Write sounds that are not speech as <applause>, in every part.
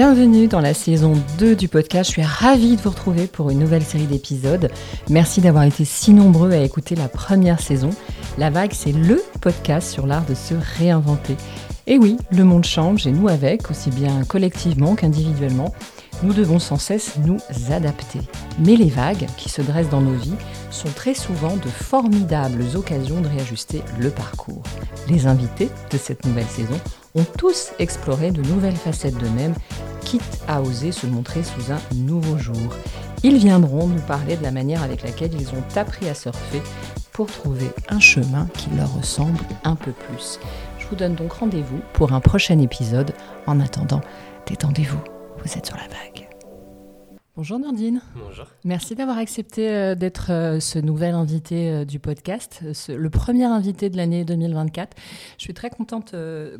bienvenue dans la saison 2 du podcast. Je suis ravie de vous retrouver pour une nouvelle série d'épisodes. Merci d'avoir été si nombreux à écouter la première saison. La Vague, c'est le podcast sur l'art de se réinventer. Et oui, le monde change et nous avec, aussi bien collectivement qu'individuellement. Nous devons sans cesse nous adapter. Mais les vagues qui se dressent dans nos vies sont très souvent de formidables occasions de réajuster le parcours. Les invités de cette nouvelle saison ont tous exploré de nouvelles facettes d'eux-mêmes, quitte à oser se montrer sous un nouveau jour. Ils viendront nous parler de la manière avec laquelle ils ont appris à surfer pour trouver un chemin qui leur ressemble un peu plus. Je vous donne donc rendez-vous pour un prochain épisode. En attendant, détendez-vous. Vous êtes sur la vague. Bonjour Nordine. Bonjour. Merci d'avoir accepté euh, d'être euh, ce nouvel invité euh, du podcast, le premier invité de l'année 2024. Je suis très contente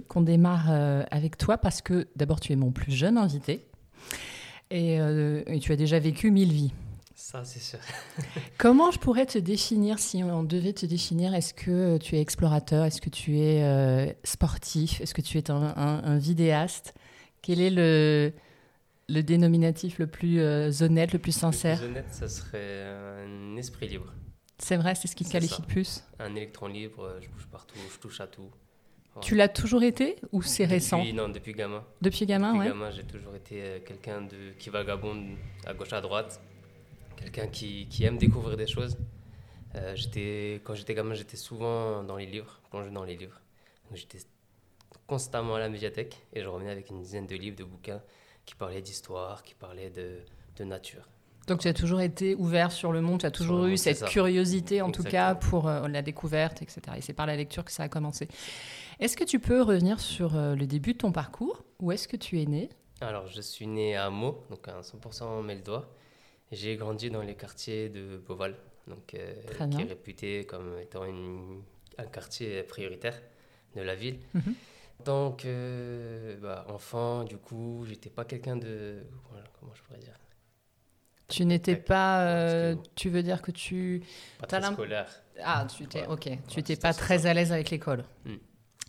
qu'on démarre avec toi parce que d'abord tu es mon plus jeune invité et, tu as déjà vécu mille vies. Ça, c'est sûr. <laughs> Comment je pourrais te définir si on devait te définir Est-ce que tu es explorateur Est-ce que tu es sportif Est-ce que tu es un vidéaste? Quel est le, le dénominatif le plus euh, honnête, le plus sincère Le plus honnête, ça serait un esprit libre. C'est vrai, c'est ce qui te qualifie le plus Un électron libre, euh, je bouge partout, je touche à tout. Tu l'as toujours été ou c'est récent? Non, depuis gamin. Depuis gamin, depuis ouais. gamin, j'ai toujours été euh, quelqu'un de qui vagabonde à gauche à droite, quelqu'un qui, qui, aime découvrir des choses. j'étais quand j'étais gamin, j'étais souvent dans les livres, plongé dans les livres. J'étais constamment à la médiathèque et je revenais avec une dizaine de livres, de bouquins qui parlait d'histoire, qui parlait de, de, nature. Donc tu as toujours été ouvert sur le monde, tu as toujours eu cette curiosité en tout cas pour euh, la découverte, etc. Et c'est par la lecture que ça a commencé. Est-ce que tu peux revenir sur euh, le début de ton parcours? Où est-ce que tu es né? Alors je suis né à Meaux, donc à 100% Meldois. J'ai grandi dans les quartiers de Beauval, donc, euh, qui est réputé comme étant une, un quartier prioritaire de la ville. Mhm. Tant bah, enfant, du coup, j'étais pas quelqu'un de. comment je pourrais dire? Tu n'étais pas. Euh, tu veux dire que tu. Pas très scolaire. Ah, tu étais. Ok. Tu n'étais pas très à l'aise avec l'école. Hmm.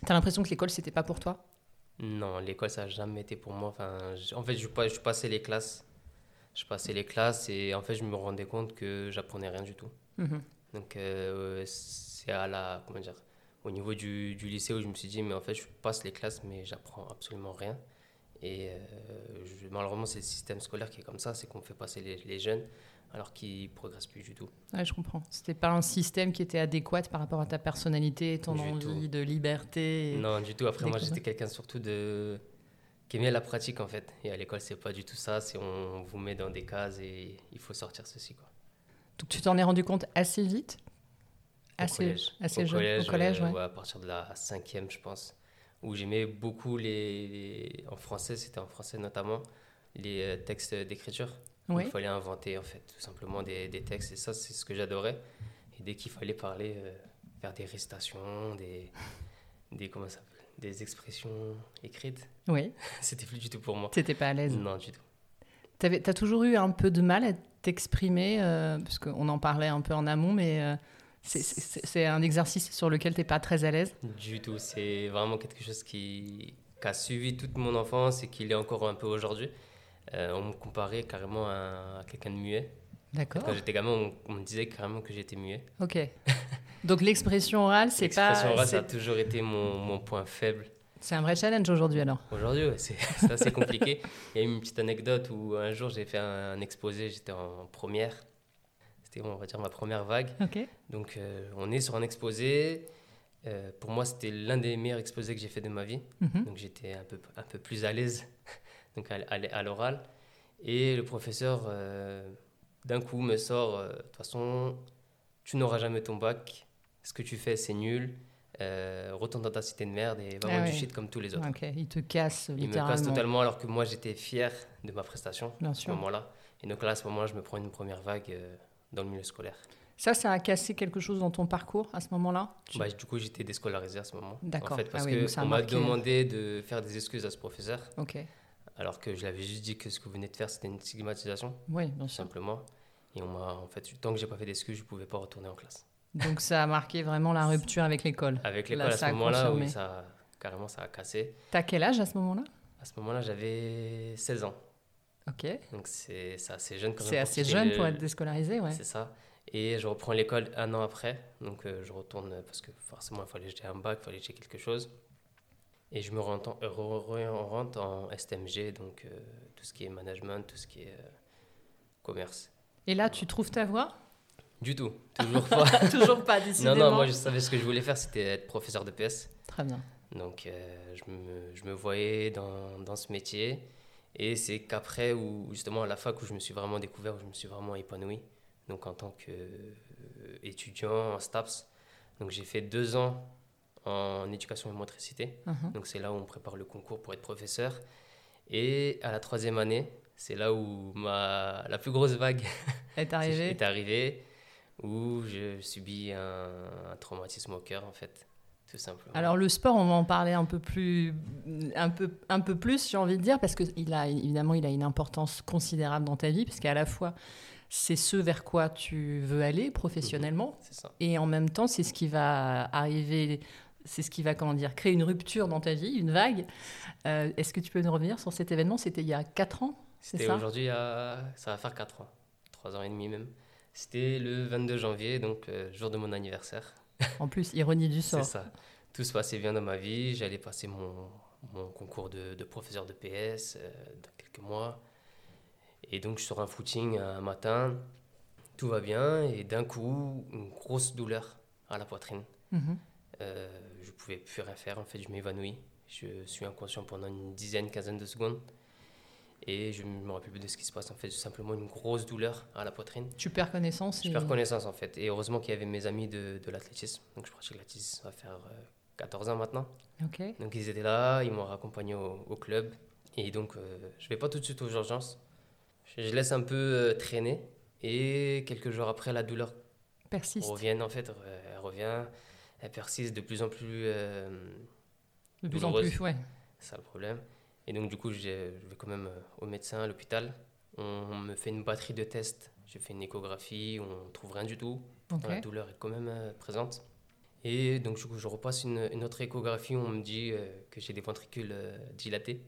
Tu as l'impression que l'école, c'était pas pour toi? Non, l'école, ça n'a jamais été pour moi. Enfin, en fait, je, je passais les classes. Je passais les classes et en fait, je me rendais compte que j'apprenais rien du tout. Mhm. Donc, euh, c'est à la. Comment dire au niveau du, du, lycée où je me suis dit, mais en fait, je passe les classes, mais j'apprends absolument rien. Et euh, malheureusement, c'est le système scolaire qui est comme ça, c'est qu'on fait passer les, les jeunes alors qu'ils progressent plus du tout. Ouais, je comprends. C'était pas un système qui était adéquat par rapport à ta personnalité, ton envie de liberté. Non, du tout. Après, moi, j'étais quelqu'un surtout de qui aimait la pratique en fait. Et à l'école, c'est pas du tout ça. C'est on vous met dans des cases et il faut sortir ceci quoi. Donc tu t'en es rendu compte assez vite? Assez, assez au jeune, collège, au collège ouais. à partir de la cinquième, je pense, où j'aimais beaucoup les, en français, c'était en français notamment, les euh, textes d'écriture. Il fallait inventer en fait tout simplement des, des textes et ça c'est ce que j'adorais. Et dès qu'il fallait parler, euh, faire des récitations, des, <laughs> des comment ça des expressions écrites, oui. <laughs> c'était plus du tout pour moi. T'étais pas à l'aise Non du tout. Tu as toujours eu un peu de mal à t'exprimer, euh, parce qu'on en parlait un peu en amont, mais euh, c'est un exercice sur lequel tu n'es pas très à l'aise? Du tout. C'est vraiment quelque chose qui, a suivi toute mon enfance et qui l'est encore un peu aujourd'hui. Euh, on me comparait carrément à, quelqu'un de muet. D'accord. Quand j'étais gamin, on, me disait carrément que j'étais muet. Ok. <laughs> Donc l'expression orale, c'est pas. L'expression orale, ça a toujours été mon, mon point faible. C'est un vrai challenge aujourd'hui alors Aujourd'hui, c'est assez compliqué. <laughs> Il y a une petite anecdote où un jour j'ai fait un exposé, j'étais en première c'était, on va dire, ma première vague. Donc, euh, on est sur un exposé. Euh, pour moi, c'était l'un des meilleurs exposés que j'ai fait de ma vie. Mhm. Donc, j'étais un peu, un peu plus à l'aise <laughs> donc à, l'oral. Et le professeur, euh, d'un coup, me sort De toute façon, tu n'auras jamais ton bac. Ce que tu fais, c'est nul. retourne dans ta cité de merde et va ah du shit comme tous les autres. Il te casse. Il me casse totalement alors que moi j'étais fier de ma prestation à ce moment-là. Et donc là, à ce moment-là, je me prends une première vague dans le milieu scolaire. Ça, ça a cassé quelque chose dans ton parcours à ce moment-là? Bah, Du coup, j'étais déscolarisé à ce moment. D'accord. En fait, parce ah qu'on m'a demandé de faire des excuses à ce professeur. Ok. Alors que je l'avais juste dit que ce que vous venez de faire, c'était une stigmatisation. Oui, bien sûr. Simplement. Et on m'a, en fait, tant que j'ai pas fait d'excuses, je pouvais pas retourner en classe. Donc ça a marqué vraiment la rupture avec l'école. Avec l'école à ce moment-là, oui, ça, carrément, ça a cassé. T'as quel âge à ce moment-là? À ce moment-là, j'avais 16 ans. Ok. Donc c'est assez jeune quand même. C'est assez jeune pour être déscolarisé, ouais. C'est ça. Et je reprends l'école un an après. Donc euh, je retourne parce que forcément, il fallait j'ai un bac, il fallait j'ai quelque chose. Et je me rentre en STMG, donc euh, tout ce qui est management, tout ce qui est euh, commerce. Et là, tu trouves ta voie? Du tout, <laughs> toujours pas. <laughs> toujours pas, décidément. Non, non, moi je savais ce que je voulais faire, c'était être professeur de PS. Très bien. Donc je, me, je, me, voyais dans, dans ce métier. Et c'est qu'après, où, justement, à la fac, où je me suis vraiment découvert, où je me suis vraiment épanoui. Donc, en tant qu'étudiant en STAPS. Donc, j'ai fait deux ans en éducation et motricité. Uh-huh. Donc, c'est là où on prépare le concours pour être professeur. Et à la troisième année, c'est là où ma, la plus grosse vague <laughs> est arrivée. <laughs> est arrivée, où je subis un, un traumatisme au cœur, en fait. Alors le sport, on va en parler un peu plus, un peu, un peu plus, j'ai envie de dire, parce que il a évidemment il a une importance considérable dans ta vie, parce qu'à la fois c'est ce vers quoi tu veux aller professionnellement, mhm, et en même temps c'est ce qui va arriver, c'est ce qui va comment dire créer une rupture dans ta vie, une vague. Euh, est-ce que tu peux nous revenir sur cet événement? C'était il y a 4 ans, C'était aujourd'hui, ça va faire 4 ans, 3 ans et demi même. C'était le 22 janvier, donc euh, jour de mon anniversaire. En plus, ironie du sort. C'est ça. Tout se passait bien dans ma vie. J'allais passer mon, mon concours de, de, professeur de PS euh, dans quelques mois. Et donc, je sors un footing un matin. Tout va bien. Et d'un coup, une grosse douleur à la poitrine. Mhm. Euh, je ne pouvais plus rien faire. En fait, je m'évanouis. Je suis inconscient pendant une dizaine, quinzaine de secondes. Et je ne me rappelle plus de ce qui se passe. En fait, simplement une grosse douleur à la poitrine. Tu perds connaissance Je perds connaissance, en fait. Et heureusement qu'il y avait mes amis de, de l'athlétisme. Donc, je pratique l'athlétisme, ça va faire 14 euh, ans maintenant. Donc, ils étaient là, ils m'ont accompagné au, club. Et donc, euh, je ne vais pas tout de suite aux urgences. Je, laisse un peu euh, traîner. Et quelques jours après, la douleur persiste. Revient, en fait. Elle revient. Elle persiste de plus en plus. de plus en plus, ouais. C'est ça le problème. Et donc, du coup, je vais quand même euh, au médecin, à l'hôpital. On, me fait une batterie de tests. Je fais une échographie, on ne trouve rien du tout. La douleur est quand même euh, présente. Et donc, du coup, je repasse une, une autre échographie. On me dit euh, que j'ai des ventricules dilatés.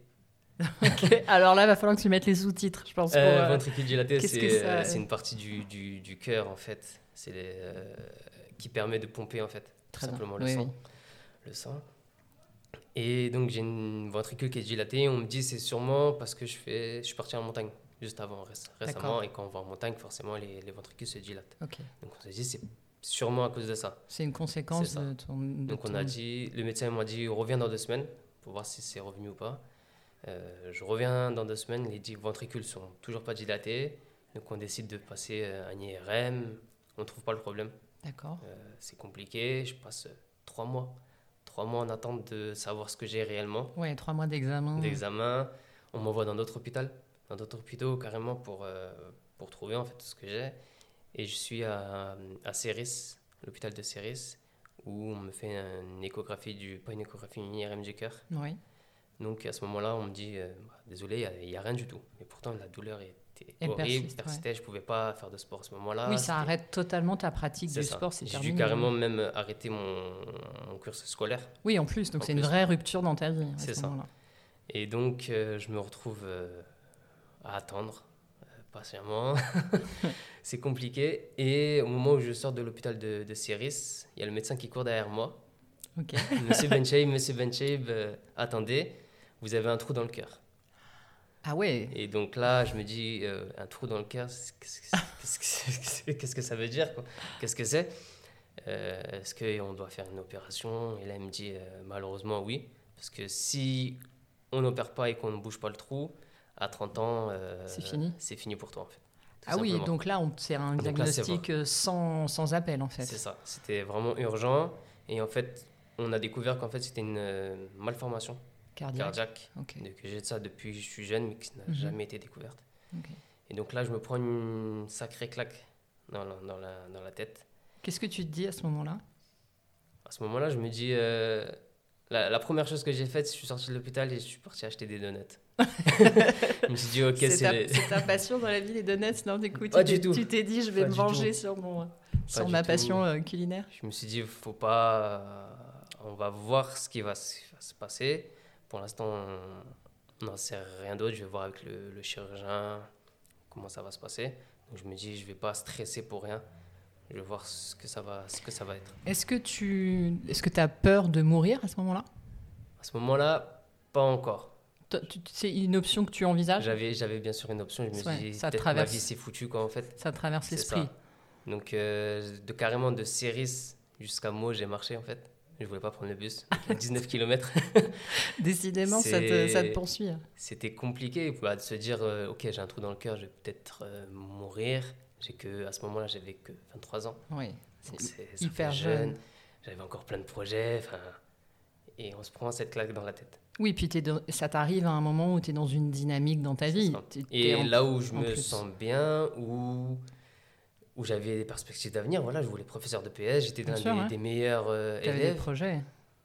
<laughs> Alors là, il va falloir que tu mettes les sous-titres, je pense. Pour, ventricules dilatés, c'est une partie du, du, du cœur, en fait. C'est qui permet de pomper, en fait, tout simplement le sang. Le sang. Et donc j'ai une ventricule qui est dilatée. On me dit c'est sûrement parce que je, fais, je suis parti en montagne juste avant, récemment. Et quand on va en montagne, forcément, les, les ventricules se dilatent. Donc on s'est dit c'est sûrement à cause de ça. C'est une conséquence de ton. donc on a dit, le médecin m'a dit reviens dans deux semaines pour voir si c'est revenu ou pas. Euh, je reviens dans deux semaines, les ventricules sont toujours pas dilatés. Donc on décide de passer euh, un IRM. On ne trouve pas le problème. D'accord. Euh, c'est compliqué. Je passe trois mois trois mois en attente de savoir ce que j'ai réellement. Oui, trois mois d'examen. D'examen. On m'envoie dans d'autres hôpitaux, dans d'autres hôpitaux carrément pour, euh, pour trouver en fait ce que j'ai. Et je suis à, à Céris, l'hôpital de Céris, où on me fait une échographie du, pas une échographie, une IRM du cœur. Oui. Donc à ce moment-là, on me dit, euh, bah, désolé, il n'y a, rien du tout. Mais pourtant, la douleur est c'était horrible, persistait, je pouvais pas faire de sport à ce moment-là. Oui, ça arrête totalement ta pratique du sport, c'est J'ai dû carrément même arrêter mon, mon cursus scolaire. Oui, en plus, donc c'est une vraie rupture dans ta vie. C'est ça. Et donc, euh, je me retrouve euh, à attendre euh, patiemment. <laughs> <laughs> c'est compliqué. Et au moment où je sors de l'hôpital de, de Céris, il y a le médecin qui court derrière moi. monsieur Benchaib, monsieur Benchaib, attendez, vous avez un trou dans le cœur. Ah ouais Et donc là, je me dis, euh, un trou dans le cœur, qu'est-ce que, ça veut dire Qu'est-ce que c'est? Euh, Est-ce qu'on doit faire une opération? Et là, il me dit, euh, malheureusement, oui. Parce que si on n'opère pas et qu'on ne bouge pas le trou, à 30 ans, c'est fini. C'est fini pour toi, en fait. Ah oui, donc là, c'est un diagnostic sans, sans, appel, en fait. C'est ça. C'était vraiment urgent. Et en fait, on a découvert qu'en fait, c'était une malformation cardiaque. que j'ai de ça depuis que je suis jeune, mais qui n'a mhm. jamais été découverte. Et donc là, je me prends une sacrée claque dans la, dans la, dans la tête. Qu'est-ce que tu te dis à ce moment-là? À ce moment-là, je me dis. Euh, la, première chose que j'ai faite, je suis sorti de l'hôpital et je suis parti acheter des donuts. <laughs> je me suis dit, ok, c'est. Ta, ta passion dans la vie, les donuts Non, écoute, Pas tu, t'es dit, je vais me venger sur, mon, sur ma passion euh, culinaire Je me suis dit, faut pas. on va voir ce qui va se passer pour l'instant, on n'en sait rien d'autre. Je vais voir avec le, le, chirurgien comment ça va se passer. Donc je me dis, je vais pas stresser pour rien. Je vais voir ce que ça va, ce que ça va être. Est-ce que tu est-ce que as peur de mourir à ce moment-là? À ce moment-là, pas encore. C'est une option que tu envisages? J'avais, j'avais bien sûr une option. Je me suis dit, ça traverse... ma vie c'est foutu quoi en fait. Ça traverse l'esprit. Donc euh, de carrément de Céris jusqu'à Meaux, j'ai marché en fait. Je voulais pas prendre le bus, <laughs> 19 km. <laughs> Décidément, ça te, ça te, poursuit. C'était compliqué bah, de se dire, euh, ok, j'ai un trou dans le cœur, je vais peut-être euh, mourir. J'ai que à ce moment-là, j'avais que 23 ans. Oui, c'est hyper jeune. J'avais encore plein de projets, et on se prend cette claque dans la tête. Oui, puis ça t'arrive à un moment où tu es dans une dynamique dans ta vie. Et là où je me sens bien, où où j'avais des perspectives d'avenir. Voilà, je voulais professeur de PS, j'étais dans des, meilleurs euh, élèves. des projets.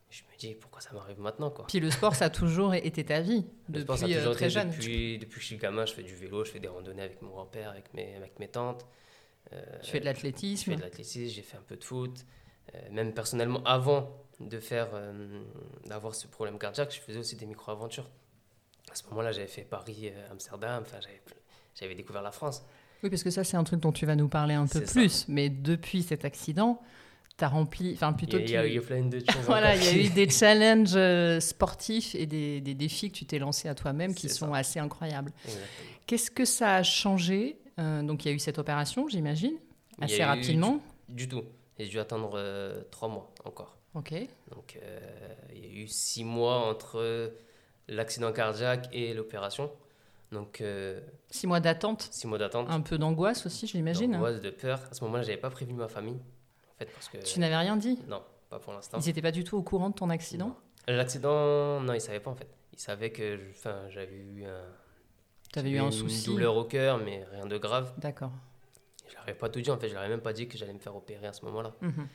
Je me dis pourquoi ça m'arrive maintenant quoi? Puis le sport ça a toujours été ta vie le sport, ça a toujours euh, été jeune. Depuis, depuis que je suis gamin, je fais du vélo, je fais des randonnées avec mon grand-père, avec mes, avec mes tantes. Euh, tu fais de l'athlétisme. Je fais de l'athlétisme, j'ai fait un peu de foot. Euh, même personnellement, avant de faire d'avoir ce problème cardiaque, je faisais aussi des micro-aventures. À ce moment-là, j'avais fait Paris, Amsterdam, enfin j'avais découvert la France. Oui, parce que ça, c'est un truc dont tu vas nous parler un peu plus. Mais depuis cet accident, tu as rempli. Enfin, plutôt. Il y, a, eu plein de <laughs> choses. voilà, il y a eu des <laughs> challenges euh, sportifs et des, des, défis que tu t'es lancé à toi-même qui sont assez incroyables. Qu'est-ce que ça a changé euh, Donc, il y a eu cette opération, j'imagine, assez rapidement. Du, tout. J'ai dû attendre euh, trois mois encore. Ok. Donc, il y a eu six mois entre l'accident cardiaque et l'opération. Donc, euh, six mois d'attente. Six mois d'attente. Un peu d'angoisse aussi, j'imagine. D'angoisse, de peur. À ce moment-là, j'avais pas prévenu ma famille. En fait, parce que... Tu n'avais rien dit? Non, pas pour l'instant. Ils n'étaient pas du tout au courant de ton accident? L'accident, non, ils savaient pas en fait. Ils savaient que j'avais eu un. Tu avais eu un souci. Une douleur au cœur, mais rien de grave. D'accord. Je leur ai pas tout dit en fait. Je leur ai même pas dit que j'allais me faire opérer à ce moment-là. Mhm.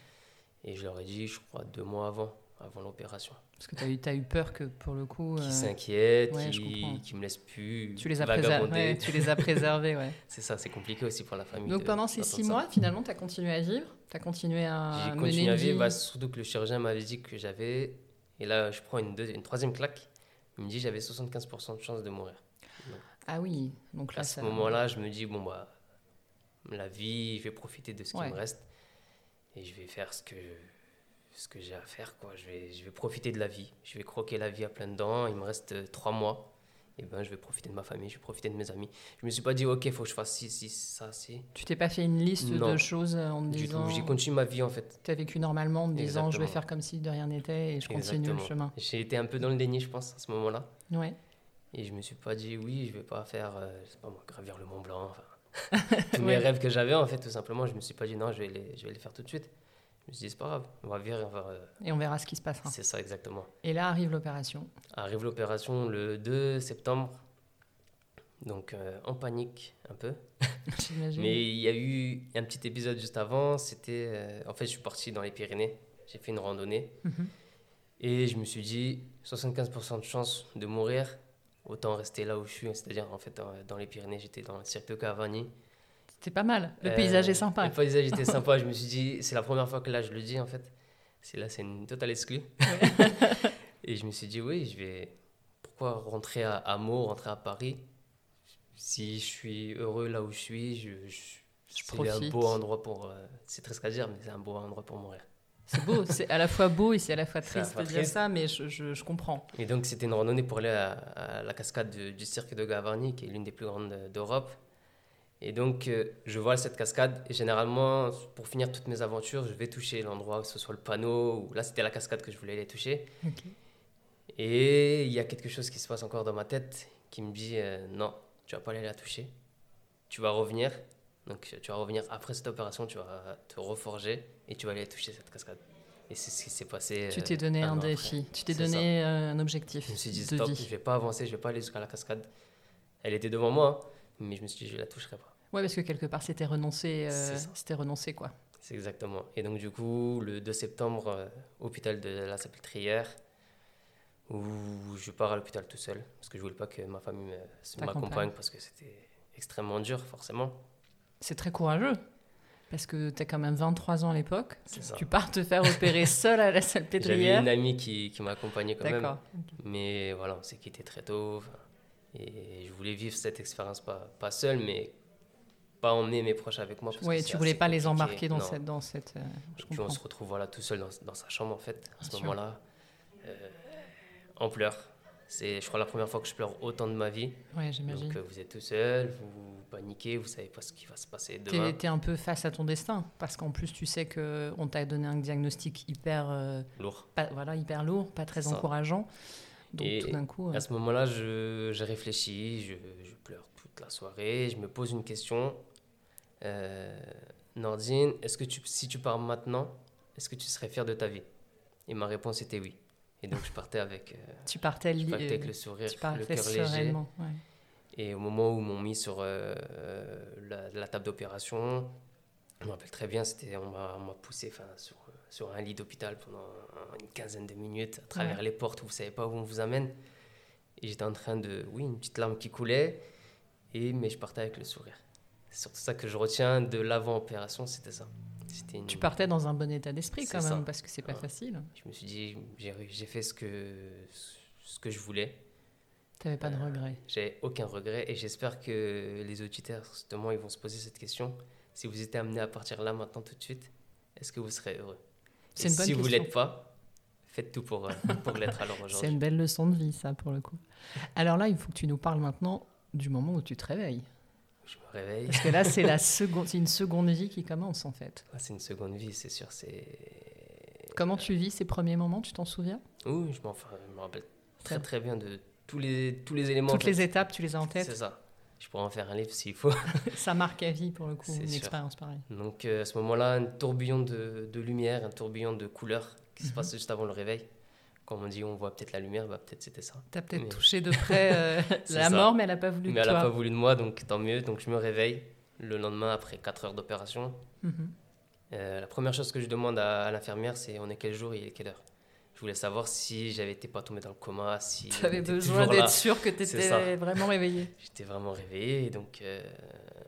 Et je leur ai dit, je crois, deux mois avant avant l'opération. Parce que tu as eu, as eu peur que pour le coup. Qui euh... s'inquiète, qui, qui me laisse plus. Tu les as préservés. tu les as préservés, ouais. <laughs> c'est ça, c'est compliqué aussi pour la famille. Donc pendant ces six mois, finalement, tu as continué à vivre Tu as continué à. J'ai continué à vivre, bah, surtout que le chirurgien m'avait dit que j'avais. Et là, je prends une, une troisième claque. Il me dit j'avais 75% de chance de mourir. ah oui, donc là, à ce moment-là, je me dis bon, bah, la vie, je vais profiter de ce qui me reste. Et je vais faire ce que ce que j'ai à faire. Quoi. Je, vais, je vais profiter de la vie. Je vais croquer la vie à plein dents. Il me reste euh, trois mois. Et eh ben, je vais profiter de ma famille, je vais profiter de mes amis. Je me suis pas dit, ok, il faut que je fasse ci, ci, ça, ci. Tu t'es pas fait une liste de choses en me disant. J'ai continué ma vie en fait. Tu as vécu normalement en me disant, je vais faire comme si de rien n'était et je continue le chemin. J'ai été un peu dans le déni, je pense, à ce moment-là. Ouais. Et je me suis pas dit, oui, je vais pas faire, euh, je sais pas moi, gravir le Mont Blanc. Enfin, <laughs> tous mes rêves que j'avais en fait, tout simplement, je me suis pas dit, non, je vais les, je vais les faire tout de suite. Je me suis dit, c'est pas grave, on va vivre. On va... Euh, et on verra ce qui se passera. C'est ça, exactement. Et là arrive l'opération. Arrive l'opération le 2 septembre. Donc euh, en panique un peu. <laughs> Mais il y a eu un petit épisode juste avant. C'était. Euh, en fait, je suis parti dans les Pyrénées. J'ai fait une randonnée. Mhm. Et je me suis dit, 75% de chance de mourir. Autant rester là où je suis. C'est-à-dire, en fait, dans, les Pyrénées, j'étais dans le cirque de Cavani. C'est pas mal. Le paysage est sympa. Le paysage était sympa. je me suis dit, c'est la première fois que là je le dis en fait. C'est là, c'est une totale exclue. <laughs> et je me suis dit, oui, je vais. Pourquoi rentrer à, à Meaux, rentrer à Paris? Si je suis heureux là où je suis, je, c'est un beau endroit pour. Euh, c'est triste à dire, mais c'est un beau endroit pour mourir. C'est beau, c'est à la fois beau et c'est à la fois triste de dire ça, mais je, je, comprends. Et donc, c'était une randonnée pour aller à, la cascade du, du cirque de Gavarnie, qui est l'une des plus grandes d'Europe. Et donc, euh, je vois cette cascade. Et généralement, pour finir toutes mes aventures, je vais toucher l'endroit, que ce soit le panneau, ou là, c'était la cascade que je voulais aller toucher. Et il y a quelque chose qui se passe encore dans ma tête qui me dit euh, non, tu vas pas aller la toucher. Tu vas revenir. Donc, tu vas revenir après cette opération, tu vas te reforger et tu vas aller toucher cette cascade. Et c'est ce qui s'est passé. Tu t'es donné euh, un, défi, tu t'es donné un objectif. Je me suis dit stop, je vais pas avancer, je vais pas aller jusqu'à la cascade. Elle était devant moi, hein, mais je me suis dit je la toucherai pas. Ouais, parce que quelque part, c'était renoncé, euh, c'était renoncé, quoi. C'est exactement. Et donc, du coup, le 2 septembre, euh, hôpital de la Salpêtrière, où je pars à l'hôpital tout seul, parce que je voulais pas que ma famille m'accompagne, parce que c'était extrêmement dur, forcément. C'est très courageux, parce que tu as quand même 23 ans à l'époque. Tu pars te faire opérer <laughs> seul à la Salpêtrière. J'avais une amie qui, qui m'accompagnait quand même. Mais voilà, on s'est quitté très tôt. Et je voulais vivre cette expérience, pas, pas seul, mais pas emmener mes proches avec moi. Oui, tu voulais pas les embarquer dans cette. Dans cette euh, puis on se retrouve voilà, tout seul dans, dans sa chambre, en fait, à ce moment-là, euh, en pleurs. C'est, je crois, la première fois que je pleure autant de ma vie. Oui, j'imagine. Donc, euh, vous êtes tout seul, vous paniquez, vous savez pas ce qui va se passer demain. Tu es un peu face à ton destin, parce qu'en plus, tu sais qu'on t'a donné un diagnostic hyper... lourd. Pas, voilà, hyper lourd, pas très encourageant. Donc, et tout d'un coup... À ce moment-là, je, je réfléchis, je, je pleure toute la soirée, je me pose une question euh, Nordine, est-ce que tu, si tu pars maintenant, est-ce que tu serais fier de ta vie? Et ma réponse était oui. Et donc je partais avec, euh, <laughs> tu partais, avec le sourire, le cœur léger. Et au moment où m'ont mis sur euh, la, table d'opération, je me rappelle très bien, c'était on m'a poussé sur, sur un lit d'hôpital pendant une quinzaine de minutes à travers les portes où vous savez pas où on vous amène. Et j'étais en train de, oui, une petite larme qui coulait, et mais je partais avec le sourire. C'est surtout ça que je retiens de l'avant-opération, c'était ça. Tu partais dans un bon état d'esprit quand même, parce que c'est pas facile. Je me suis dit, j'ai fait ce que, ce que je voulais. Tu n'avais pas de euh, regret J'ai aucun regret et j'espère que les auditeurs, justement, ils vont se poser cette question. Si vous étiez amené à partir là maintenant tout de suite, est-ce que vous serez heureux? C'est une bonne si vous ne l'êtes pas, faites tout pour, euh, pour l'être alors <laughs> aujourd'hui. C'est une belle leçon de vie, ça, pour le coup. Alors là, il faut que tu nous parles maintenant du moment où tu te réveilles. Je me réveille. Parce que là, c'est la <laughs> seconde, c'est une seconde vie qui commence en fait. c'est une seconde vie, c'est sûr. C'est. Comment tu vis ces premiers moments Tu t'en souviens? Oui, je, enfin, me rappelle très très bien de tous les tous les éléments. Toutes les étapes, tu les as en tête? C'est ça. Je pourrais en faire un livre s'il faut. <laughs> ça marque à vie pour le coup, une expérience pareille. Donc euh, à ce moment-là, un tourbillon de, de, lumière, un tourbillon de couleurs qui se mhm. passe juste avant le réveil quand on dit on voit peut-être la lumière, bah, peut-être c'était ça. Tu as peut-être touché de <laughs> près euh, la mort, mais elle n'a pas voulu de mais toi. elle n'a pas voulu de moi, donc tant mieux. Donc je me réveille le lendemain après 4 heures d'opération. Mhm. Euh, la première chose que je demande à, l'infirmière, c'est on est quel jour et quelle heure Je voulais savoir si j'avais été pas tombé dans le coma, si. <laughs> Tu avais besoin d'être sûr que tu étais vraiment réveillé. J'étais vraiment réveillé, donc euh,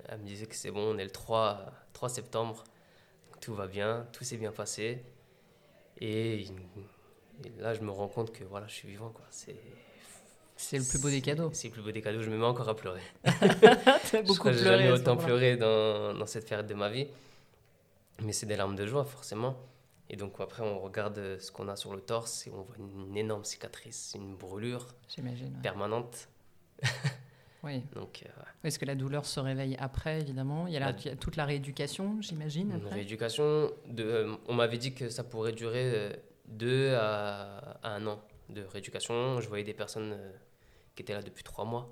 elle me disait que c'est bon, on est le 3, 3 septembre, tout va bien, tout s'est bien passé. Et et là, je me rends compte que voilà, je suis vivant. Quoi. C'est, c'est le plus beau des cadeaux. C'est le plus beau des cadeaux. Je me mets encore à pleurer. <laughs> beaucoup pleuré. jamais autant pleuré dans, dans, cette période de ma vie. Mais c'est des larmes de joie, forcément. Et donc après, on regarde ce qu'on a sur le torse et on voit une énorme cicatrice, une brûlure permanente. <laughs> oui. Donc, euh, Est-ce que la douleur se réveille après, évidemment il y, a toute la rééducation, j'imagine. Une rééducation, de, euh, on m'avait dit que ça pourrait durer euh, deux à, un an de rééducation. Je voyais des personnes euh, qui étaient là depuis trois mois.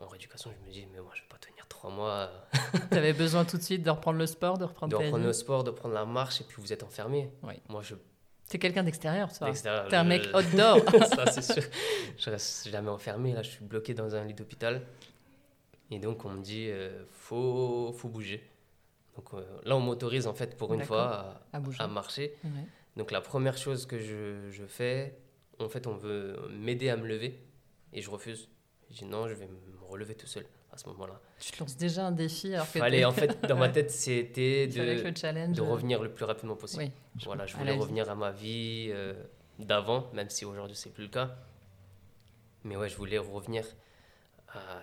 En rééducation, je me dis, mais moi, je vais pas tenir trois mois. <laughs> tu avais besoin tout de suite de reprendre le sport, de reprendre De reprendre le sport, de prendre la marche, et puis vous êtes enfermé. Oui. Moi, je. es quelqu'un d'extérieur, toi. T'es un mec <laughs> outdoor. ça, c'est sûr. Je reste jamais enfermé. Là, je suis bloqué dans un lit d'hôpital. Et donc, on me dit, euh, faut, faut bouger. Donc euh, là, on m'autorise, en fait, pour une fois, à, à, marcher. Donc la première chose que je, je, fais, en fait, on veut m'aider à me lever et je refuse. Je dis non, je vais me relever tout seul à ce moment-là. Tu te lances déjà un défi alors que Fallait, en fait, dans ma <laughs> tête, c'était de, de revenir le plus rapidement possible. Oui, voilà, je voulais revenir à ma vie euh, d'avant, même si aujourd'hui c'est plus le cas. Mais ouais, je voulais revenir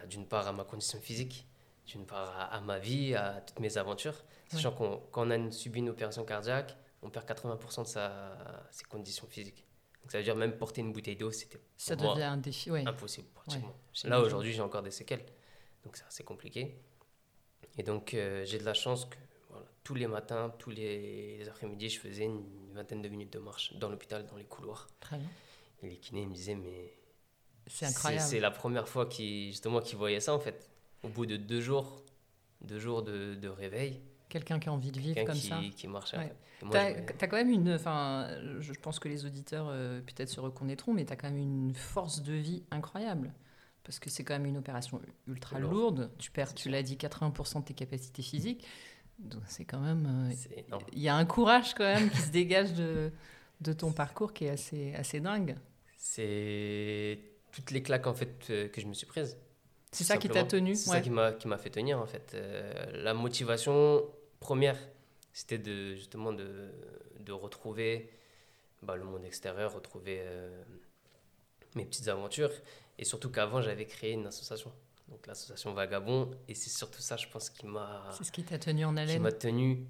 d'une part à ma condition physique, d'une part à, ma vie, à toutes mes aventures. Sachant qu'on quand on a subi une opération cardiaque, on perd 80% de sa, ses conditions physiques. Donc ça veut dire même porter une bouteille d'eau, c'était ça devient un défi, ouais. impossible pratiquement. Là aujourd'hui j'ai encore des séquelles, donc c'est assez compliqué. Et donc euh, j'ai de la chance que voilà, tous les matins, tous les, après-midi, je faisais une vingtaine de minutes de marche dans l'hôpital, dans les couloirs. Très bien. Et les kinés me disaient mais c'est incroyable. C'est la première fois qui justement qu'ils voyaient ça en fait. Au bout de deux jours, deux jours de, de réveil, Quelqu'un qui a envie de vivre comme qui, ça. qui marche. Tu as, quand même une. Enfin, je pense que les auditeurs euh, peut-être se reconnaîtront, mais tu as quand même une force de vie incroyable. Parce que c'est quand même une opération ultra lourde. Tu perds, tu l'as dit, 80% de tes capacités physiques. Donc c'est quand même. Euh, il y a un courage quand même qui se dégage de, de ton parcours qui est assez, assez dingue. C'est toutes les claques en fait euh, que je me suis prise. C'est ça qui t'a tenu C'est ça qui m'a fait tenir en fait. la motivation, première, c'était de, justement de, de retrouver bah, le monde extérieur, retrouver euh, mes petites aventures. Et surtout qu'avant, j'avais créé une association. Donc l'association Vagabond. Et c'est surtout ça, je pense, qui m'a... C'est ce qui t'a tenu en haleine Qui m'a tenu...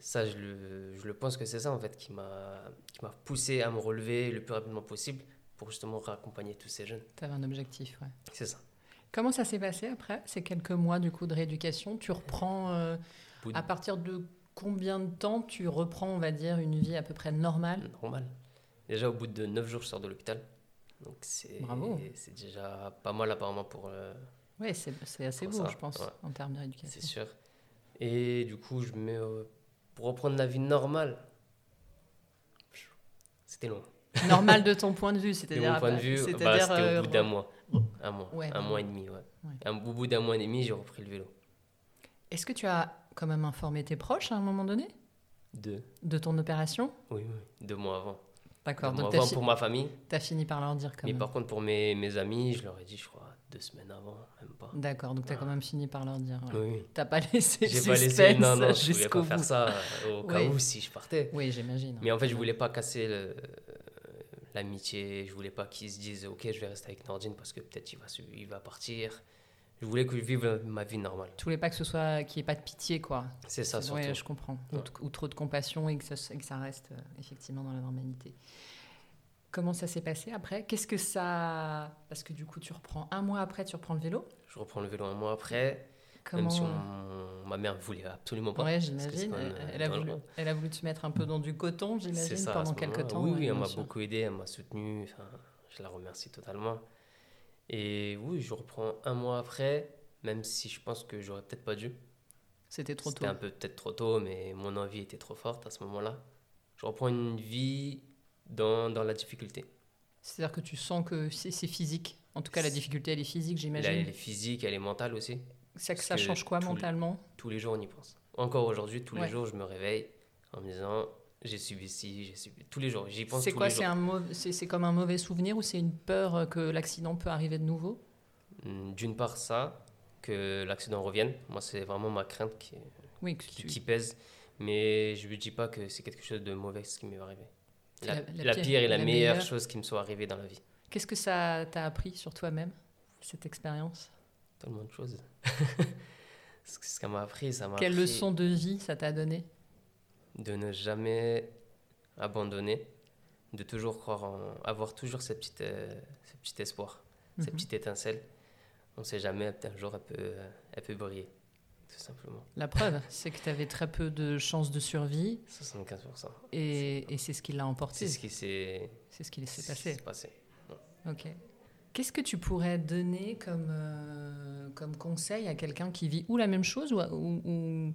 Ça, je le, je le pense que c'est ça, en fait, qui m'a poussé à me relever le plus rapidement possible pour justement raccompagner tous ces jeunes. Tu avais un objectif, ouais. C'est ça. Comment ça s'est passé après ces quelques mois du coup de rééducation? Tu reprends euh, à partir de combien de temps tu reprends, on va dire, une vie à peu près normale? Normale. Déjà au bout de 9 jours, je sors de l'hôpital. Donc c'est c'est déjà pas mal apparemment pour. Euh, oui, c'est assez beau, je pense, en termes de rééducation. C'est sûr. Et du coup, je mets pour reprendre la vie normale. C'était long. Normal de <laughs> ton point de vue, c'est-à-dire. De mon point de vue, bah, c'était au euh, bout d'un mois. Un mois, un mois et demi, ouais. au bout d'un mois et demi, j'ai repris le vélo. Est-ce que tu as quand même informé tes proches à un moment donné De De ton opération Oui, oui, deux mois avant. D'accord. Donc avant pour ma famille. Tu as fini par leur dire quand Mais par contre, pour mes, mes, amis, je leur ai dit, je crois, deux semaines avant, même pas. D'accord, donc tu as quand même fini par leur dire. Oui, oui. T'as pas laissé J'ai pas laissé, non, non, je voulais pas faire ça euh, au cas où si je partais. Oui, j'imagine. Mais en fait, je voulais pas casser le, l'amitié. Je voulais pas qu'ils se disent ok, je vais rester avec Nordine parce que peut-être il va, il va partir. Je voulais que je vive ma vie normale. Tu voulais pas que ce soit qu'il n'y ait pas de pitié, quoi. C'est ça, surtout. Oui, je comprends. Ou, trop de compassion et que ça, que ça reste euh, effectivement dans la normalité. Comment ça s'est passé après? Qu'est-ce que ça. Parce que du coup, tu reprends un mois après, tu reprends le vélo? Je reprends le vélo un mois après. Même si ma mère ne voulait absolument pas. Oui, j'imagine. Elle, a voulu, elle a voulu te mettre un peu dans du coton, j'imagine, pendant quelques temps. Oui, oui elle m'a beaucoup aidé, elle m'a soutenu. Enfin, je la remercie totalement. Et oui, je reprends un mois après, même si je pense que j'aurais peut-être pas dû. C'était trop tôt. C'était un peu peut-être trop tôt, mais mon envie était trop forte à ce moment-là. Je reprends une vie dans, dans la difficulté. C'est-à-dire que tu sens que c'est physique. En tout cas, la difficulté, elle est physique, j'imagine. Elle est physique, elle est mentale aussi. Ça, ça change quoi mentalement? Tous les jours, on y pense. Encore aujourd'hui, tous les jours, je me réveille en me disant j'ai subi ci, j'ai subi. Tous les jours, j'y pense. C'est quoi C'est comme un mauvais souvenir ou c'est une peur euh, que l'accident peut arriver de nouveau? Hmm, D'une part, ça, que l'accident revienne. Moi, c'est vraiment ma crainte qui, oui, qui, pèse. Mais je ne dis pas que c'est quelque chose de mauvais ce qui m'est arrivé. La, pire, et la, meilleure, chose qui me soit arrivée dans la vie. Qu'est-ce que ça t'a appris sur toi-même, cette expérience? Tellement de choses. <laughs> ce m'a appris, ça m'a Quelle leçon de vie ça t'a donné? De ne jamais abandonner, de toujours croire en... avoir toujours cette petite, euh, ce petit espoir, cette mhm. petite étincelle. On ne sait jamais, peut-être un jour elle peut, elle peut briller, tout simplement. La preuve, <laughs> c'est que tu avais très peu de chances de survie. 75%. Et, et c'est ce qui l'a emporté. C'est ce qui s'est... C'est ce qui s'est passé. passé. Ok. Qu'est-ce que tu pourrais donner comme, euh, comme conseil à quelqu'un qui vit ou la même chose ou, ou, ou,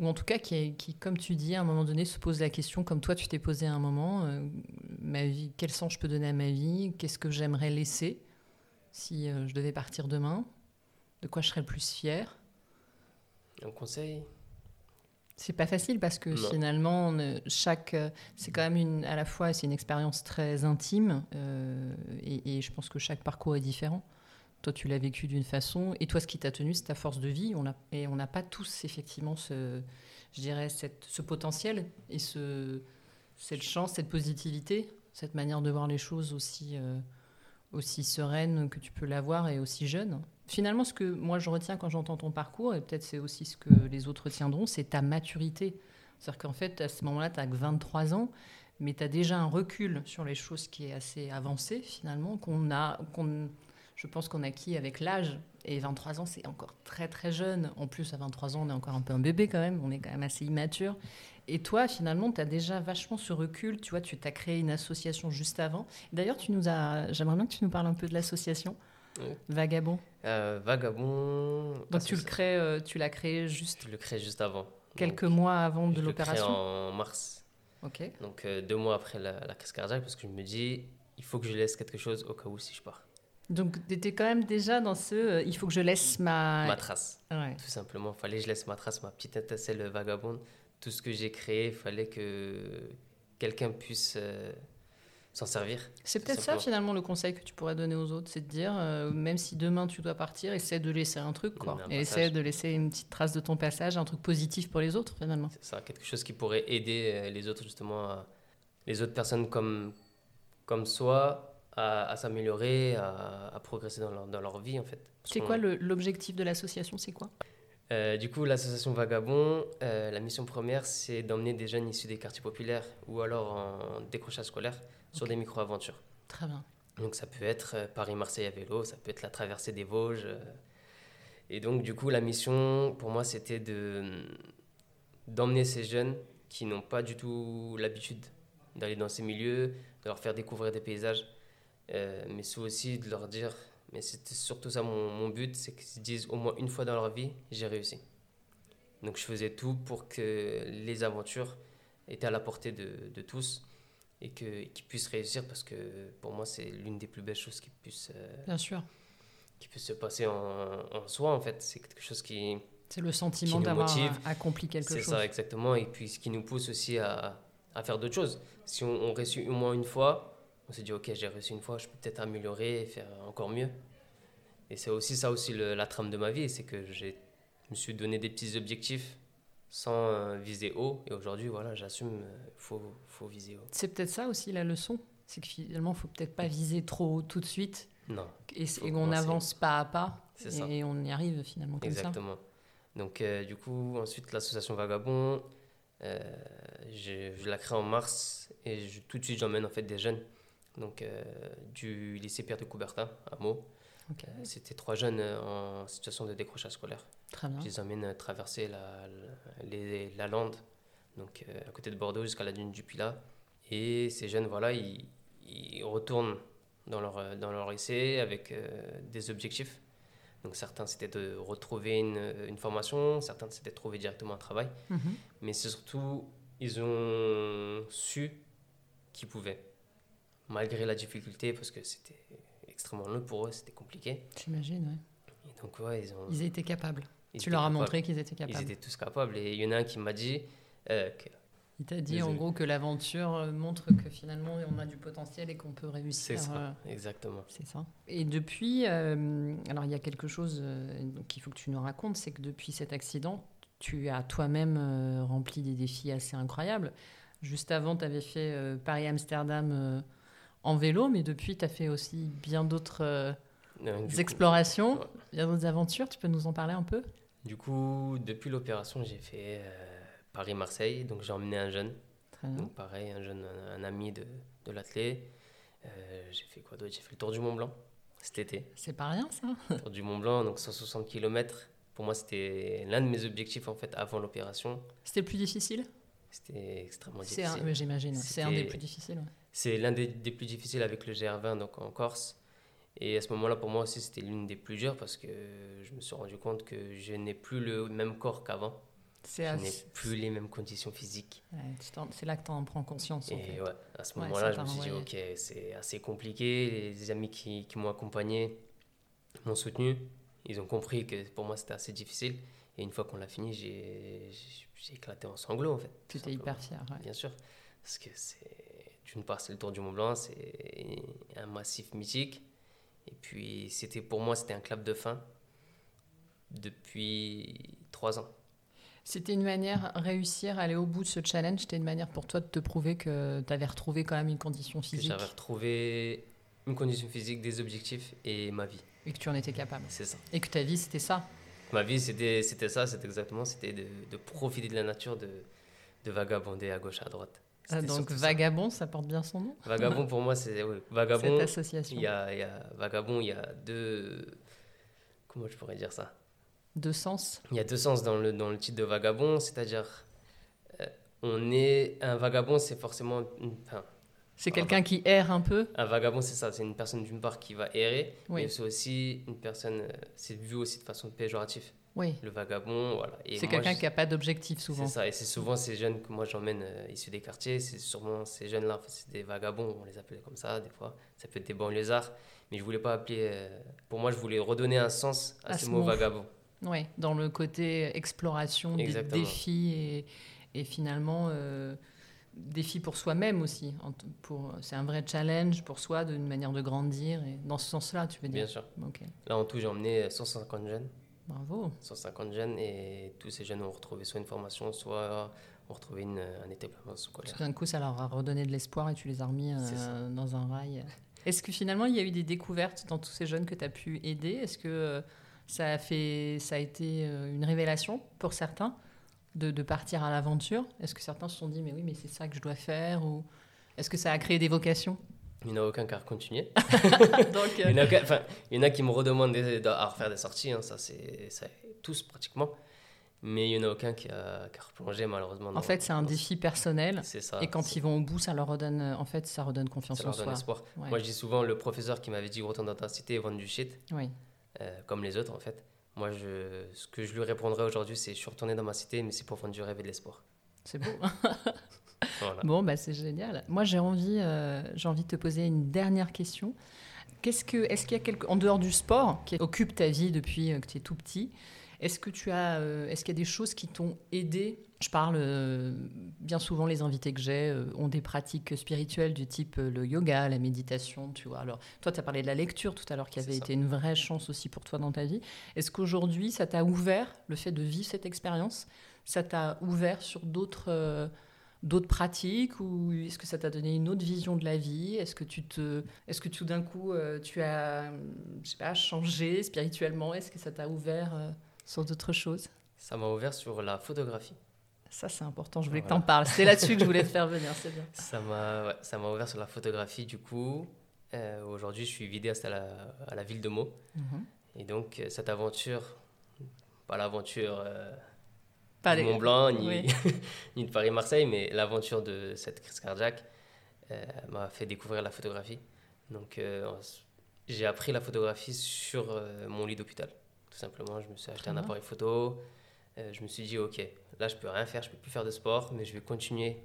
en tout cas qui, qui, comme tu dis, à un moment donné se pose la question, comme toi tu t'es posé à un moment, euh, ma vie, quel sens je peux donner à ma vie? Qu'est-ce que j'aimerais laisser si euh, je devais partir demain? De quoi je serais le plus fier Un conseil? C'est pas facile parce que finalement, chaque, c'est quand même une, à la fois, c'est une expérience très intime euh, et, je pense que chaque parcours est différent. Toi, tu l'as vécu d'une façon et toi, ce qui t'a tenu, c'est ta force de vie. Et on n'a pas tous effectivement ce, je dirais, ce potentiel et ce, cette chance, cette positivité, cette manière de voir les choses aussi, euh, sereine que tu peux l'avoir et aussi jeune finalement, ce que moi je retiens quand j'entends ton parcours, et peut-être c'est aussi ce que les autres retiendront, c'est ta maturité. C'est-à-dire qu'en fait, à ce moment-là, tu as que 23 ans, mais tu as déjà un recul sur les choses qui est assez avancé, finalement, qu'on a, qu'on, je pense qu'on a acquis avec l'âge. Et 23 ans, c'est encore très très jeune. En plus, à 23 ans, on est encore un peu un bébé quand même, on est quand même assez immature. Et toi, finalement, tu as déjà vachement ce recul. Tu vois, tu t'as créé une association juste avant. D'ailleurs, tu nous as, j'aimerais bien que tu nous parles un peu de l'association. Vagabond. Euh, vagabond. Donc tu le crées, euh, tu l'as créé juste. Je le crée juste avant. Quelques mois avant de l'opération. en mars. Ok. Donc euh, deux mois après la, crise cardiaque, parce que je me dis, il faut que je laisse quelque chose au cas où si je pars. Donc tu étais quand même déjà dans ce, il faut que je laisse ma. Ma trace. Tout simplement, fallait que je laisse ma trace, ma petite étincelle vagabonde. Tout ce que j'ai créé, il fallait que quelqu'un puisse s'en servir. C'est peut-être ça finalement le conseil que tu pourrais donner aux autres, c'est de dire, euh, même si demain tu dois partir, essaie de laisser un truc, quoi. et essaie de laisser une petite trace de ton passage, un truc positif pour les autres finalement. C'est ça, quelque chose qui pourrait aider euh, les autres justement, les autres personnes comme, comme soi à, s'améliorer, à, progresser dans leur, dans leur, vie en fait. C'est quoi l'objectif de l'association C'est quoi? Euh, du coup, l'association Vagabond, euh, la mission première, c'est d'emmener des jeunes issus des quartiers populaires ou alors en décrochage scolaire sur des micro-aventures. Très bien. Donc ça peut être euh, Paris-Marseille à vélo, ça peut être la traversée des Vosges. Et donc du coup, la mission pour moi, c'était de d'emmener ces jeunes qui n'ont pas du tout l'habitude d'aller dans ces milieux, de leur faire découvrir des paysages, mais c'est aussi de leur dire mais c'était surtout ça mon, mon but, c'est qu'ils se disent au moins une fois dans leur vie, j'ai réussi. Donc je faisais tout pour que les aventures étaient à la portée de, de tous et qu'ils puissent réussir parce que pour moi c'est l'une des plus belles choses qui puisse, euh, Bien sûr. qui puisse se passer en, en soi en fait. C'est quelque chose qui... C'est le sentiment d'avoir accompli quelque chose. C'est ça exactement et puis ce qui nous pousse aussi à, à faire d'autres choses. Si on, on réussit au moins une fois, on s'est dit, ok, j'ai réussi une fois, je peux peut-être améliorer et faire encore mieux. Et c'est aussi ça aussi la trame de ma vie, c'est que je me suis donné des petits objectifs sans euh, viser haut. Et aujourd'hui, voilà, j'assume, il euh, faut, faut viser haut. C'est peut-être ça aussi la leçon, c'est que finalement, il faut peut-être pas viser trop haut tout de suite. Non. Et, qu'on avance pas à pas. Et on y arrive finalement comme Exactement. Donc, euh, du coup, ensuite, l'association Vagabond, je, la crée en mars et tout de suite, j'emmène en fait des jeunes donc euh, du lycée Pierre de Coubertin à Meaux. Euh, c'était trois jeunes euh, en situation de décrochage scolaire. Très bien. Je les emmène traverser la, la, la Lande, donc à côté de Bordeaux jusqu'à la dune du Pilat. Et ces jeunes, voilà, ils, ils retournent dans leur, dans leur lycée avec des objectifs. Donc certains, c'était de retrouver une, une, formation, certains, c'était de trouver directement un travail. Mhm. Mais c'est surtout, ils ont su qu'ils pouvaient malgré la difficulté, parce que c'était extrêmement long pour eux, c'était compliqué. J'imagine, oui. Et donc, ouais, ils ont... Ils étaient capables. tu leur as montré qu'ils étaient capables. Ils étaient tous capables. Et il y en a un qui m'a dit... Euh, il t'a dit en gros que l'aventure euh, montre que finalement on a du potentiel et qu'on peut réussir. C'est ça, euh, exactement. C'est ça. Et depuis, alors il y a quelque chose qu'il faut que tu nous racontes, c'est que depuis cet accident, tu as toi-même rempli des défis assez incroyables. Juste avant, tu avais fait Paris-Amsterdam en vélo, mais depuis, tu as fait aussi bien d'autres euh, explorations, bien d'autres aventures. Tu peux nous en parler un peu? Du coup, depuis l'opération, j'ai fait euh, Paris-Marseille. Donc, j'ai emmené un jeune. Donc, pareil, un jeune, un, ami de, de l'athlète. Euh, j'ai fait quoi d'autre? J'ai fait le tour du Mont Blanc cet été. C'est pas rien, ça Le Tour du Mont Blanc, donc 160 km. Pour moi, c'était l'un de mes objectifs, en fait, avant l'opération. C'était le plus difficile? C'était extrêmement difficile. J'imagine, c'est un des plus difficiles. C'est l'un des, plus difficiles avec le GR20 donc en Corse. Et à ce moment-là, pour moi aussi, c'était l'une des plus dures parce que je me suis rendu compte que je n'ai plus le même corps qu'avant. Je n'ai plus les mêmes conditions physiques. c'est là que tu en prends conscience. Et ouais, à ce moment-là, je me suis dit, ok, c'est assez compliqué. Les amis qui, qui m'ont accompagné m'ont soutenu. Ils ont compris que pour moi, c'était assez difficile. Et une fois qu'on l'a fini, j'ai éclaté en sanglots, en fait. Tu étais hyper fier, Bien sûr. Parce que c'est d'une part, c'est le Tour du Mont Blanc, c'est un massif mythique. Et puis, c'était pour moi, c'était un clap de fin depuis trois ans. C'était une manière, réussir à aller au bout de ce challenge, c'était une manière pour toi de te prouver que tu avais retrouvé quand même une condition physique? Que j'avais retrouvé une condition physique, des objectifs et ma vie. Et que tu en étais capable. C'est ça. Et que ta vie, c'était ça? Ma vie, c'était ça, c'était exactement, c'était de, de, profiter de la nature, de, de vagabonder à gauche, à droite. Ah, donc Vagabond, ça. porte bien son nom Vagabond, pour moi, c'est Vagabond. Cette association. Il y, a, il y a Vagabond, il y a deux. Comment je pourrais dire ça? Deux sens Il y a deux sens dans le, dans le titre de Vagabond, c'est-à-dire. Euh, on est. Un vagabond, c'est forcément. Enfin, c'est quelqu'un qui erre un peu Un vagabond, c'est ça. C'est une personne d'une part qui va errer, mais c'est aussi une personne. Euh, c'est vu aussi de façon péjorative. Oui. Le vagabond, voilà. C'est quelqu'un qui n'a pas d'objectif souvent. C'est ça, et c'est souvent ces jeunes que moi j'emmène euh, issus des quartiers, c'est sûrement ces jeunes-là, c'est des vagabonds, on les appelle comme ça des fois, ça peut être des banlieusards, mais je voulais pas appeler, euh, pour moi je voulais redonner un sens à, ce, mot, vagabond. Oui, dans le côté exploration, des défis et, et finalement euh, défi pour soi-même aussi. Pour, c'est un vrai challenge pour soi, d'une manière de grandir, et dans ce sens-là, tu veux dire Bien sûr. Là en tout j'ai emmené 150 jeunes. Bravo. 150 jeunes et tous ces jeunes ont retrouvé soit une formation, soit ont retrouvé une, un établissement scolaire. Tout d'un coup, ça leur a redonné de l'espoir et tu les as remis euh, dans un rail. Est-ce que finalement, il y a eu des découvertes dans tous ces jeunes que tu as pu aider? Est-ce que euh, ça, a fait, ça a été euh, une révélation pour certains de, de partir à l'aventure? Est-ce que certains se sont dit, mais oui, mais c'est ça que je dois faire? Ou est-ce que ça a créé des vocations? Il n'y en a aucun qui a continué. <laughs> Donc, il, y en a, enfin, il, y en a, qui me redemandent à refaire des sorties, hein, ça c'est tous pratiquement. Mais il n'y en a aucun qui a, qui a replongé malheureusement. En fait, c'est un défi personnel. C'est ça. Et quand ils vont au bout, ça leur redonne, en fait, ça redonne confiance ça leur donne espoir. Moi, je dis souvent, le professeur qui m'avait dit autant d'intensité et vendre du shit, oui. Euh, comme les autres en fait. Moi, je, ce que je lui répondrai aujourd'hui, c'est je suis retourné dans ma cité, mais c'est pour vendre du rêve et de l'espoir. C'est beau. <laughs> Bon, bah, c'est génial. Moi, j'ai envie, euh, j'ai envie de te poser une dernière question. Qu'est-ce que, est-ce qu'il y a quelque, en dehors du sport, qui occupe ta vie depuis euh, que tu es tout petit, est-ce que tu as, euh, est-ce qu'il y a des choses qui t'ont aidé? Je parle bien souvent, les invités que j'ai ont des pratiques spirituelles du type le yoga, la méditation, tu vois. Alors, toi, tu as parlé de la lecture tout à l'heure, qui avait été une vraie chance aussi pour toi dans ta vie. Est-ce qu'aujourd'hui, ça t'a ouvert le fait de vivre cette expérience Ça t'a ouvert sur d'autres d'autres pratiques ou est-ce que ça t'a donné une autre vision de la vie? Est-ce que tu te, est-ce que tout d'un coup euh, tu as, je sais pas, changé spirituellement? Est-ce que ça t'a ouvert euh, sur d'autres choses? Ça m'a ouvert sur la photographie. Ça c'est important. Je voulais que tu en parles. C'est là-dessus que je voulais te <laughs> faire venir. C'est bien. Ça m'a, ça m'a ouvert sur la photographie. Du coup, euh, aujourd'hui, je suis vidéaste à la, à la ville de Meaux. Mhm. Et donc cette aventure, pas l'aventure pas Mont Blanc, ni, <laughs> ni de Paris-Marseille, mais l'aventure de cette crise cardiaque euh, m'a fait découvrir la photographie. Donc euh, j'ai appris la photographie sur euh, mon lit d'hôpital. Tout simplement, je me suis acheté un appareil photo. je me suis dit, ok, là je peux rien faire, je peux plus faire de sport, mais je vais continuer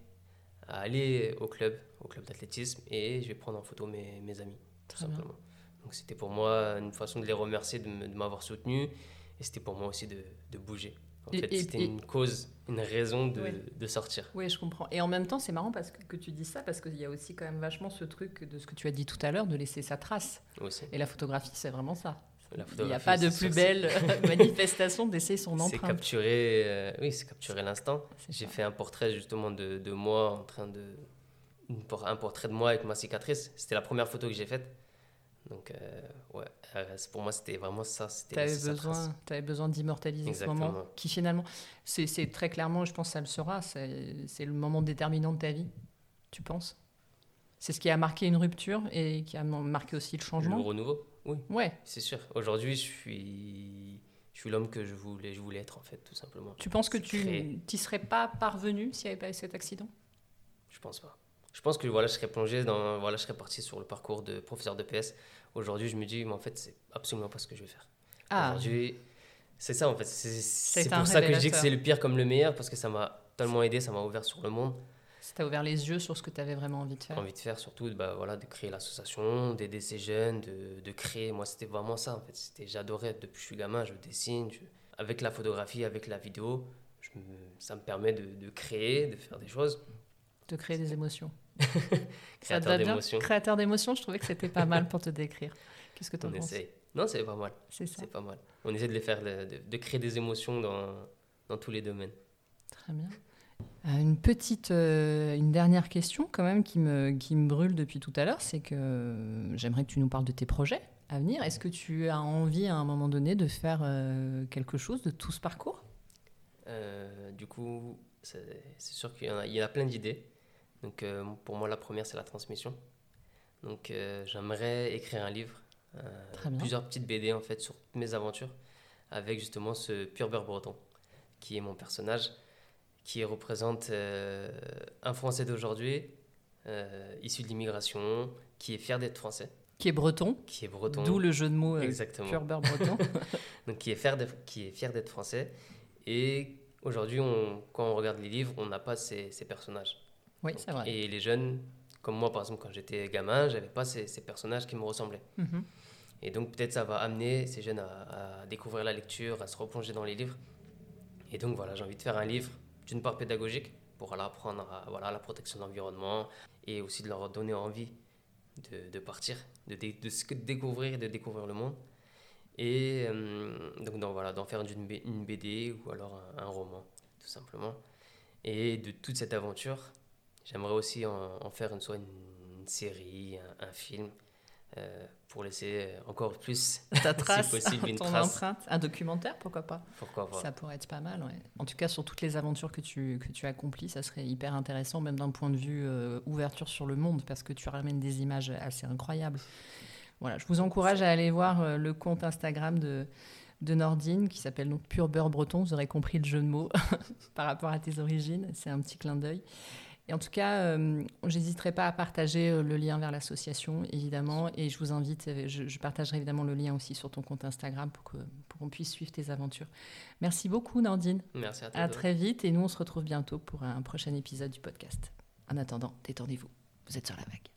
à aller au club, au club d'athlétisme, et je vais prendre en photo mes, mes amis, tout simplement. Donc c'était pour moi une façon de les remercier de m'avoir soutenu, et c'était pour moi aussi de, de bouger. En fait, c'était une cause, une raison de, de, sortir. Oui, je comprends. Et en même temps, c'est marrant parce que, que, tu dis ça, parce qu'il y a aussi quand même vachement ce truc de ce que tu as dit tout à l'heure, de laisser sa trace. Aussi. Et la photographie, c'est vraiment ça. Il n'y a pas de plus belle <laughs> manifestation d'essayer son empreinte. C'est capturer, euh, oui, c'est capturer l'instant. J'ai fait un portrait justement de, de, moi en train de, un portrait de moi avec ma cicatrice. C'était la première photo que j'ai faite. Donc, euh, ouais, pour moi, c'était vraiment ça. Tu avais, besoin, avais besoin d'immortaliser ce moment qui, finalement, c'est très clairement, je pense que ça le sera, c'est le moment déterminant de ta vie, tu penses? C'est ce qui a marqué une rupture et qui a marqué aussi le changement? Le renouveau, oui. Ouais. C'est sûr. Aujourd'hui, je suis, je suis l'homme que je voulais, je voulais être, en fait, tout simplement. Tu penses que tu n'y serais pas parvenu s'il n'y avait pas eu cet accident? Je pense pas. Je pense que voilà, je serais plongé dans. Voilà, je serais parti sur le parcours de professeur de PS Aujourd'hui, je me dis, mais en fait, c'est absolument pas ce que je vais faire. Ah. Aujourd'hui, c'est ça en fait. C'est pour ça que je dis que c'est le pire comme le meilleur, parce que ça m'a tellement aidé, ça m'a ouvert sur le monde. Ça t'a ouvert les yeux sur ce que tu avais vraiment envie de faire. Envie de faire, surtout bah, voilà, de créer l'association, d'aider ces jeunes, de, de créer. Moi, c'était vraiment ça en fait. J'adorais, depuis que je suis gamin, je dessine. Avec la photographie, avec la vidéo, ça me permet de, de créer, de faire des choses. De créer des émotions. <laughs> Créateur d'émotions. Créateur d'émotions, je trouvais que c'était pas mal pour te décrire. Qu'est-ce que tu en penses essaie. Non, c'est pas mal. C'est pas mal. On essaie de les faire, de, de créer des émotions dans, dans, tous les domaines. Très bien. Euh, une petite, euh, une dernière question quand même qui me, qui me brûle depuis tout à l'heure, c'est que euh, j'aimerais que tu nous parles de tes projets à venir. Est-ce que tu as envie à un moment donné de faire quelque chose de tout ce parcours? Du coup, c'est sûr qu'il y, y, en a plein d'idées. Donc euh, pour moi, la première, c'est la transmission. Donc euh, j'aimerais écrire un livre, euh, plusieurs petites BD en fait sur mes aventures, avec justement ce pur beurre breton, qui est mon personnage, qui représente un Français d'aujourd'hui, issu de l'immigration, qui est fier d'être français. Qui est breton. Qui est breton. D'où le jeu de mots Exactement. pur beurre breton. <laughs> Donc qui est fier d'être français. Et aujourd'hui, quand on regarde les livres, on n'a pas ces, ces personnages. Oui, c'est vrai. Et les jeunes, comme moi par exemple quand j'étais gamin, j'avais pas ces, ces, personnages qui me ressemblaient. Mhm. Et donc peut-être ça va amener ces jeunes à, découvrir la lecture, à se replonger dans les livres. Et donc voilà, j'ai envie de faire un livre d'une part pédagogique pour leur apprendre à, voilà, la protection de l'environnement et aussi de leur donner envie de, de partir, de, de, de, découvrir, de découvrir le monde. Et euh, donc, donc, voilà, d'en faire une, une BD ou alors un, un, roman, tout simplement. Et de toute cette aventure, J'aimerais aussi en, faire une, soit une, série, un, film, pour laisser encore plus, ta <laughs> trace, si possible, une ton empreinte. Un documentaire, pourquoi pas? Pourquoi pas Ça pourrait être pas mal, ouais. En tout cas, sur toutes les aventures que tu, que tu accomplis, ça serait hyper intéressant, même d'un point de vue euh, ouverture sur le monde, parce que tu ramènes des images assez incroyables. Voilà, je vous encourage à aller voir euh, le compte Instagram de, de Nordine, qui s'appelle donc Pure Beurre Breton. Vous aurez compris le jeu de mots <laughs> par rapport à tes origines. C'est un petit clin d'œil. Et en tout cas, euh, j'hésiterai pas à partager euh, le lien vers l'association, évidemment. Et je vous invite, euh, je, partagerai évidemment le lien aussi sur ton compte Instagram pour qu'on pour puisse suivre tes aventures. Merci beaucoup, Nordine. Merci à toi. À très vite. Et nous, on se retrouve bientôt pour un prochain épisode du podcast. En attendant, détendez-vous. Vous êtes sur la vague.